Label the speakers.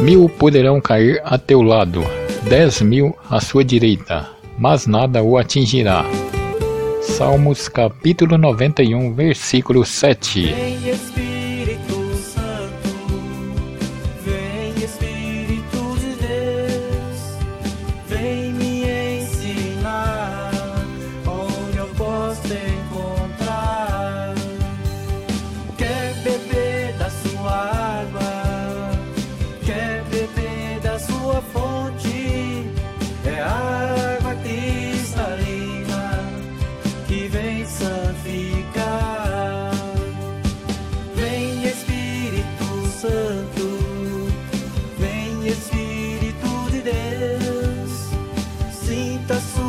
Speaker 1: Mil poderão cair a teu lado, dez mil à sua direita, mas nada o atingirá. Salmos capítulo 91, versículo 7.
Speaker 2: presença ficar. Vem Espírito Santo, vem Espírito de Deus, sinta sua.